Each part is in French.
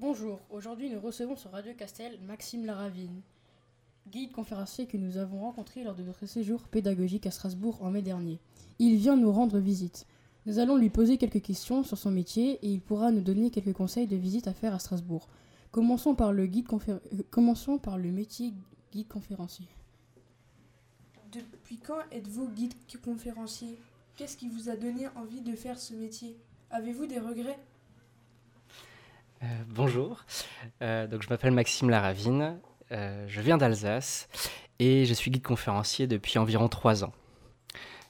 Bonjour, aujourd'hui nous recevons sur Radio Castel Maxime Laravine, guide conférencier que nous avons rencontré lors de notre séjour pédagogique à Strasbourg en mai dernier. Il vient nous rendre visite. Nous allons lui poser quelques questions sur son métier et il pourra nous donner quelques conseils de visite à faire à Strasbourg. Commençons par le, guide confé- euh, Commençons par le métier guide conférencier. Depuis quand êtes-vous guide conférencier? Qu'est-ce qui vous a donné envie de faire ce métier? Avez-vous des regrets? Euh, bonjour, Euh, donc je m'appelle Maxime Laravine, euh, je viens d'Alsace et je suis guide conférencier depuis environ trois ans.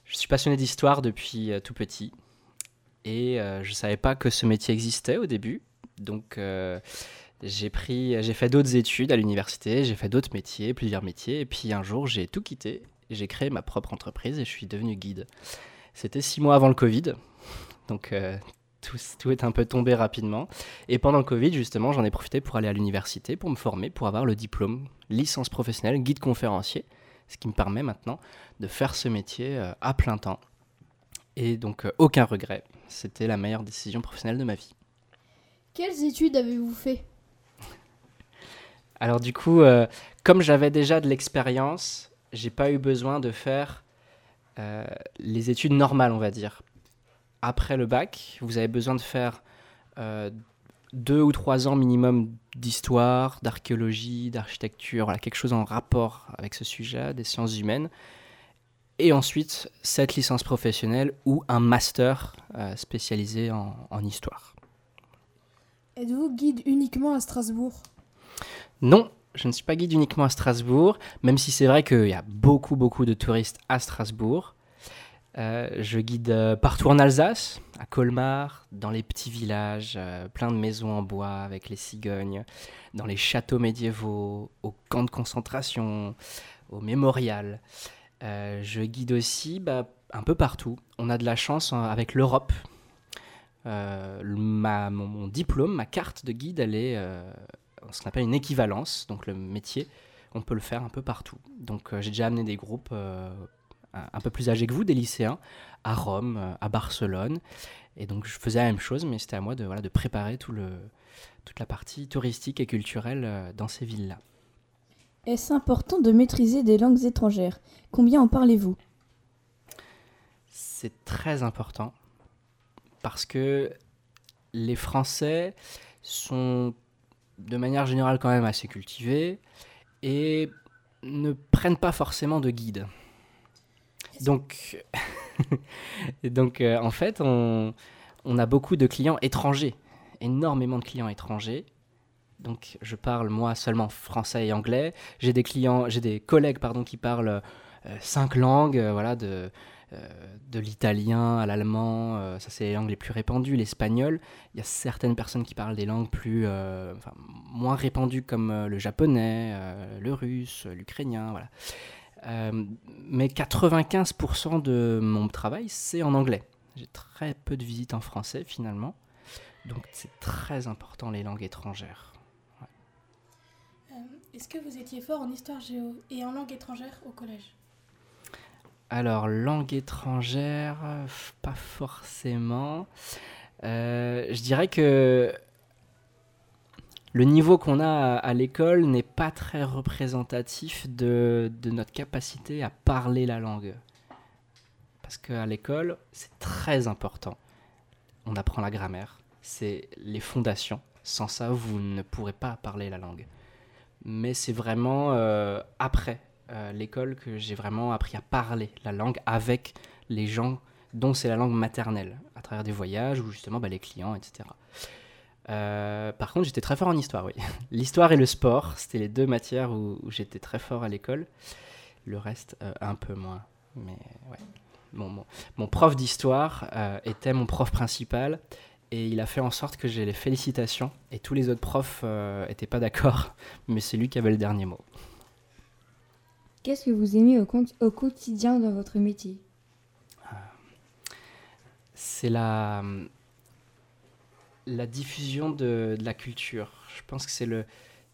Je suis passionné d'histoire depuis tout petit et je ne savais pas que ce métier existait au début, donc j'ai pris, j'ai fait d'autres études à l'université, j'ai fait d'autres métiers, plusieurs métiers, et puis un jour j'ai tout quitté, j'ai créé ma propre entreprise et je suis devenu guide. C'était six mois avant le Covid, donc tout, tout est un peu tombé rapidement. Et pendant le Covid, justement, j'en ai profité pour aller à l'université, pour me former, pour avoir le diplôme licence professionnelle, guide conférencier, ce qui me permet maintenant de faire ce métier euh, à plein temps. Et donc, euh, aucun regret. C'était la meilleure décision professionnelle de ma vie. Quelles études avez-vous fait? Alors du coup, euh, comme j'avais déjà de l'expérience, j'ai pas eu besoin de faire euh, les études normales, on va dire. Après le bac, vous avez besoin de faire euh, deux ou trois ans minimum d'histoire, d'archéologie, d'architecture, voilà, quelque chose en rapport avec ce sujet, des sciences humaines. Et ensuite, cette licence professionnelle ou un master euh, spécialisé en, en histoire. Êtes-vous guide uniquement à Strasbourg? Non, je ne suis pas guide uniquement à Strasbourg, même si c'est vrai qu'il y a beaucoup, beaucoup de touristes à Strasbourg. Euh, je guide euh, partout en Alsace, à Colmar, dans les petits villages, euh, plein de maisons en bois avec les cigognes, dans les châteaux médiévaux, aux camps de concentration, au mémorial. Je guide aussi bah, un peu partout. On a de la chance hein, avec l'Europe. Mon, mon diplôme, ma carte de guide, elle est ce qu'on appelle une équivalence, donc le métier, on peut le faire un peu partout. Donc j'ai déjà amené des groupes un peu plus âgés que vous, des lycéens, à Rome, euh, à Barcelone, et donc je faisais la même chose, mais c'était à moi de, voilà, de préparer tout le, toute la partie touristique et culturelle euh, dans ces villes-là. Est-ce important de maîtriser des langues étrangères? Combien en parlez-vous? C'est très important parce que les Français sont de manière générale quand même assez cultivés et ne prennent pas forcément de guide. Donc, donc euh, en fait, on, a beaucoup de clients étrangers, énormément de clients étrangers. Donc, je parle moi seulement français et anglais. J'ai des clients, j'ai des collègues pardon qui parlent euh, cinq langues, euh, voilà de l'italien à l'allemand, ça c'est les langues les plus répandues, l'espagnol. Il y a certaines personnes qui parlent des langues plus, enfin, moins répandues comme le japonais, le russe, l'ukrainien, voilà. Euh, mais 95% de mon travail c'est en anglais. J'ai très peu de visites en français finalement, donc c'est très important les langues étrangères. Euh, Est-ce que vous étiez fort en histoire géo et en langue étrangère au collège? Alors, langue étrangère, pas forcément. Euh, je dirais que le niveau qu'on a à, l'école n'est pas très représentatif de, de notre capacité à parler la langue. Parce qu'à l'école, c'est très important. On apprend la grammaire, c'est les fondations. Sans ça, vous ne pourrez pas parler la langue. Mais c'est vraiment euh, après euh, l'école que j'ai vraiment appris à parler la langue avec les gens dont c'est la langue maternelle, à travers des voyages ou justement bah, les clients, etc. Euh, par contre, j'étais très fort en histoire, oui. L'histoire et le sport, c'était les deux matières où, où j'étais très fort à l'école. Le reste, euh, un peu moins. Mais ouais. Mon, mon, mon prof d'histoire euh, était mon prof principal et il a fait en sorte que j'ai les félicitations et tous les autres profs n'étaient pas d'accord, mais c'est lui qui avait le dernier mot. Qu'est-ce que vous aimez au, au quotidien dans votre métier? C'est la, la diffusion de, la culture. Je pense que c'est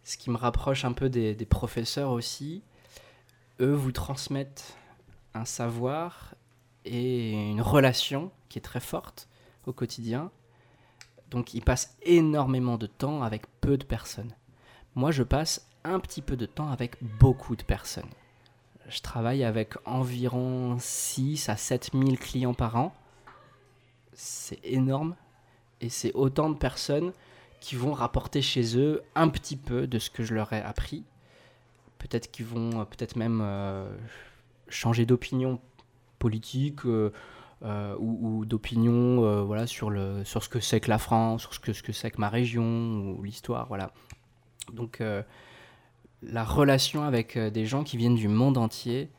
ce qui me rapproche un peu des, des professeurs aussi. Eux vous transmettent un savoir et une relation qui est très forte au quotidien. Donc ils passent énormément de temps avec peu de personnes. Moi, je passe un petit peu de temps avec beaucoup de personnes. Je travaille avec environ 6 à 7 000 clients par an. C'est énorme. Et c'est autant de personnes qui vont rapporter chez eux un petit peu de ce que je leur ai appris. Peut-être qu'ils vont euh, peut-être même euh, changer d'opinion politique euh, ou, d'opinion voilà, sur, le, sur ce que c'est que la France, sur ce que, ce que c'est que ma région ou l'histoire. Voilà. Donc la relation avec des gens qui viennent du monde entier,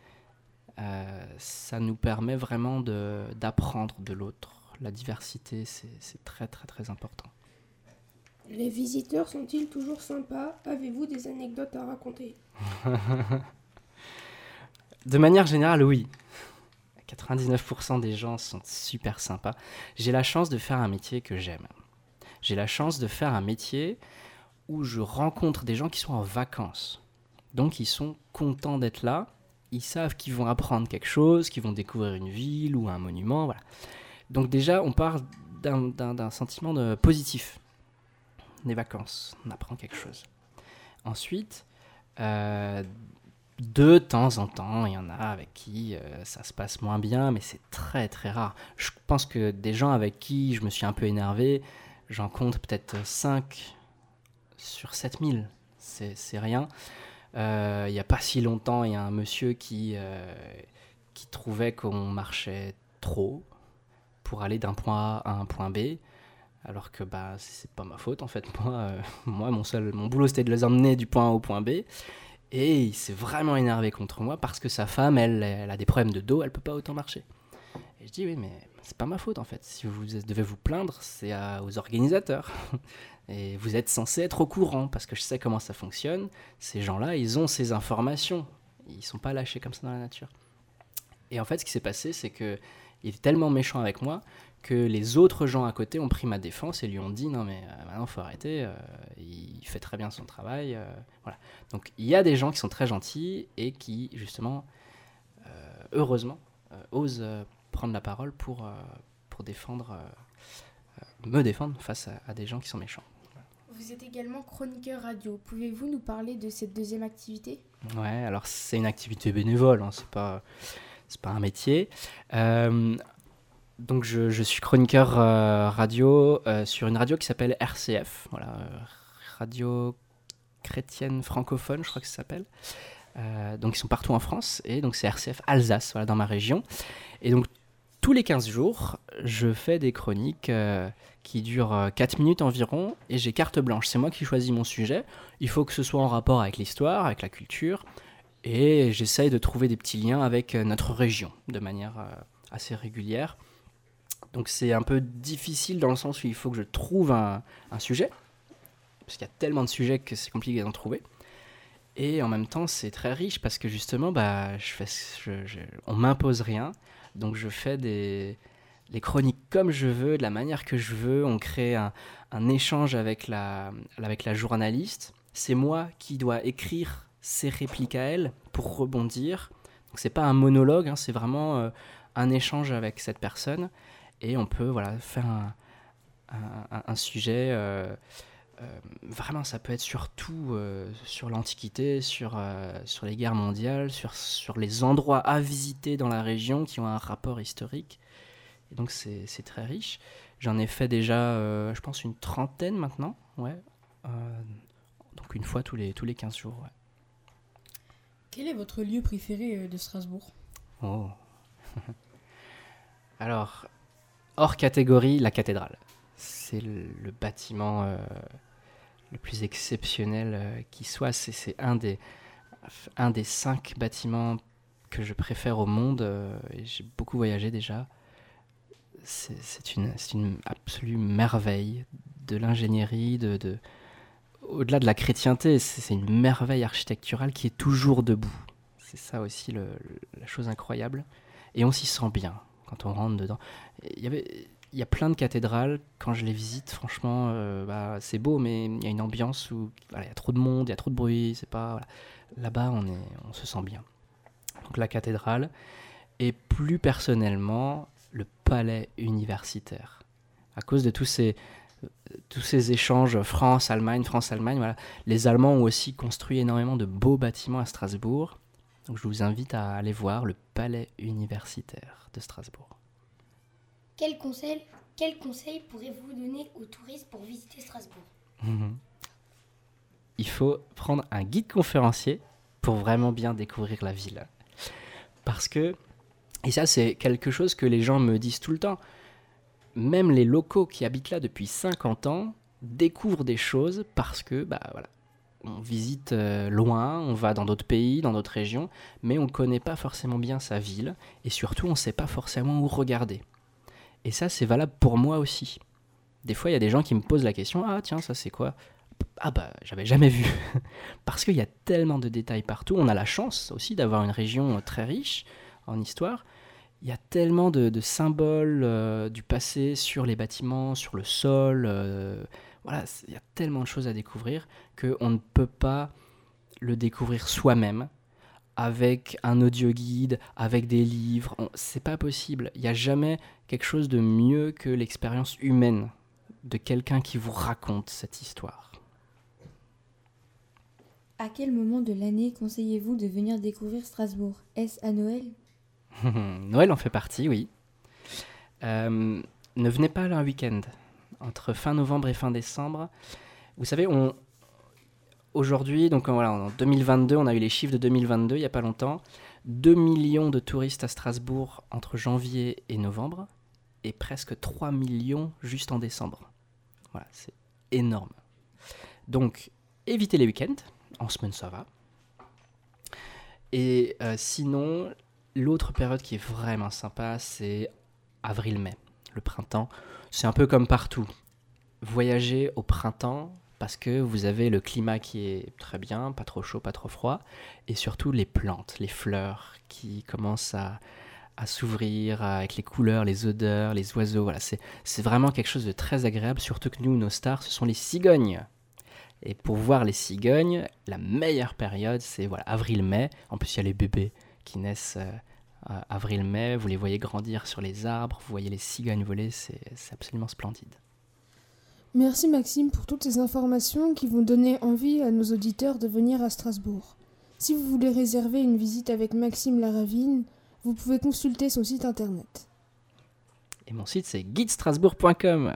ça nous permet vraiment d'apprendre de l'autre. La diversité, c'est très très très important. Les visiteurs sont-ils toujours sympas? Avez-vous des anecdotes à raconter? De manière générale, oui. 99% des gens sont super sympas. J'ai la chance de faire un métier que j'aime. J'ai la chance de faire un métier où je rencontre des gens qui sont en vacances. Donc ils sont contents d'être là. Ils savent qu'ils vont apprendre quelque chose, qu'ils vont découvrir une ville ou un monument. Voilà. Donc déjà, on part d'un- sentiment de positif. Des vacances, on apprend quelque chose. Ensuite, euh, de temps en temps, il y en a avec qui euh, ça se passe moins bien, mais c'est très très rare. Je pense que des gens avec qui je me suis un peu énervé, j'en compte peut-être 5 sur 7000. C'est rien. Euh, Il n'y a pas si longtemps, il y a un monsieur qui trouvait qu'on marchait trop pour aller d'un point A à un point B. Alors que bah c'est pas ma faute en fait. Moi, euh, moi mon seul mon boulot c'était de les emmener du point A au point B. Et il s'est vraiment énervé contre moi parce que sa femme, elle, elle a des problèmes de dos, elle peut pas autant marcher. Et je dis oui, mais c'est pas ma faute en fait. Si vous devez vous plaindre, c'est aux organisateurs. Et vous êtes censé être au courant parce que je sais comment ça fonctionne. Ces gens-là, ils ont ces informations. Ils sont pas lâchés comme ça dans la nature. Et en fait, ce qui s'est passé, c'est que il était tellement méchant avec moi que les autres gens à côté ont pris ma défense et lui ont dit non mais euh, maintenant faut arrêter. euh, il fait très bien son travail. euh, voilà. Donc il y a des gens qui sont très gentils et qui, justement, euh, heureusement, osent prendre la parole pour, pour défendre, me défendre face à, à des gens qui sont méchants. Vous êtes également chroniqueur radio. Pouvez-vous nous parler de cette deuxième activité? Ouais, alors c'est une activité bénévole, hein, c'est pas, c'est pas un métier. Euh, donc je, suis chroniqueur euh, radio euh, sur une radio qui s'appelle RCF, voilà, Radio Chrétienne Francophone, je crois que ça s'appelle. Donc ils sont partout en France et donc c'est RCF Alsace, voilà, dans ma région. Et donc tous les 15 jours, je fais des chroniques qui durent euh, 4 minutes environ et j'ai carte blanche. C'est moi qui choisis mon sujet. Il faut que ce soit en rapport avec l'histoire, avec la culture et j'essaye de trouver des petits liens avec euh, notre région de manière euh, assez régulière. Donc c'est un peu difficile dans le sens où il faut que je trouve un, sujet, parce qu'il y a tellement de sujets que c'est compliqué d'en trouver. Et en même temps, c'est très riche parce que justement, bah, je fais, on m'impose rien. Donc je fais des, les chroniques comme je veux, de la manière que je veux. On crée un, un échange avec la, avec la journaliste. C'est moi qui dois écrire ses répliques à elle pour rebondir. Donc c'est pas un monologue, hein, c'est vraiment euh, un échange avec cette personne. Et on peut voilà, faire un, sujet. euh, euh, vraiment, ça peut être sur tout, euh, sur l'Antiquité, sur, sur les guerres mondiales, sur, sur les endroits à visiter dans la région qui ont un rapport historique. Et donc c'est très riche. J'en ai fait déjà, je pense, une trentaine maintenant. Ouais. Donc une fois tous les, tous les 15 jours. Quel est votre lieu préféré euh, de Strasbourg Oh. Alors, hors catégorie, la cathédrale. C'est le, bâtiment euh, le plus exceptionnel euh, qui soit. C'est- un des, un des cinq bâtiments que je préfère au monde. J'ai beaucoup voyagé déjà. C'est une, une absolue merveille de l'ingénierie, de, de- au-delà de la chrétienté, c'est une merveille architecturale qui est toujours debout. C'est ça aussi la chose incroyable. Et on s'y sent bien quand on rentre dedans. Il y, avait, il y a plein de cathédrales, quand je les visite, franchement, euh, bah, c'est beau, mais il y a une ambiance où il y a trop de monde, il y a trop de bruit. C'est pas. Là-bas, on, on se sent bien. Donc la cathédrale. Et plus personnellement, le palais universitaire. À cause de tous ces, tous ces échanges France-Allemagne, France-Allemagne, voilà. Les Allemands ont aussi construit énormément de beaux bâtiments à Strasbourg. Donc je vous invite à aller voir le palais universitaire de Strasbourg. Quel conseil, quel conseil pourrez-vous donner aux touristes pour visiter Strasbourg? Mhm. Il faut prendre un guide conférencier pour vraiment bien découvrir la ville. Parce que, et ça c'est quelque chose que les gens me disent tout le temps, même les locaux qui habitent là depuis 50 ans découvrent des choses parce que, bah voilà, on visite euh, loin, on va dans d'autres pays, dans d'autres régions, mais on ne connaît pas forcément bien sa ville, et surtout on ne sait pas forcément où regarder. Et ça c'est valable pour moi aussi. Des fois, il y a des gens qui me posent la question Ah, tiens, ça c'est quoi? Ah, bah, j'avais jamais vu. Parce qu'il y a tellement de détails partout. On a la chance aussi d'avoir une région très riche en histoire. Il y a tellement de, symboles euh, du passé sur les bâtiments, sur le sol. euh, voilà, il y a tellement de choses à découvrir qu'on ne peut pas le découvrir soi-même avec un audio guide, avec des livres. C'est pas possible. Il n'y a jamais quelque chose de mieux que l'expérience humaine de quelqu'un qui vous raconte cette histoire. À quel moment de l'année conseillez-vous de venir découvrir Strasbourg? Est-ce à Noël? Noël en fait partie, oui. Euh, ne venez pas là un week-end, entre fin novembre et fin décembre. Vous savez, on aujourd'hui, donc voilà, en 2022, on a eu les chiffres de 2022, il n'y a pas longtemps. 2 millions de touristes à Strasbourg entre janvier et novembre, et presque 3 millions juste en décembre. Voilà, c'est énorme. Donc, évitez les week-ends. En semaine, ça va. Et euh, sinon, L'autre période qui est vraiment sympa, c'est avril-mai, le printemps. C'est un peu comme partout. Voyager au printemps parce que vous avez le climat qui est très bien, pas trop chaud, pas trop froid, et surtout les plantes, les fleurs qui commencent à, s'ouvrir avec les couleurs, les odeurs, les oiseaux. Voilà, c'est c'est vraiment quelque chose de très agréable, surtout que nous, nos stars, ce sont les cigognes. Et pour voir les cigognes, la meilleure période, c'est voilà, avril-mai. En plus, il y a les bébés qui naissent euh, avril-mai, vous les voyez grandir sur les arbres, vous voyez les cigognes voler, c'est c'est absolument splendide. Merci Maxime pour toutes ces informations qui vont donner envie à nos auditeurs de venir à Strasbourg. Si vous voulez réserver une visite avec Maxime Laravine, vous pouvez consulter son site internet. Et mon site c'est guidestrasbourg.com.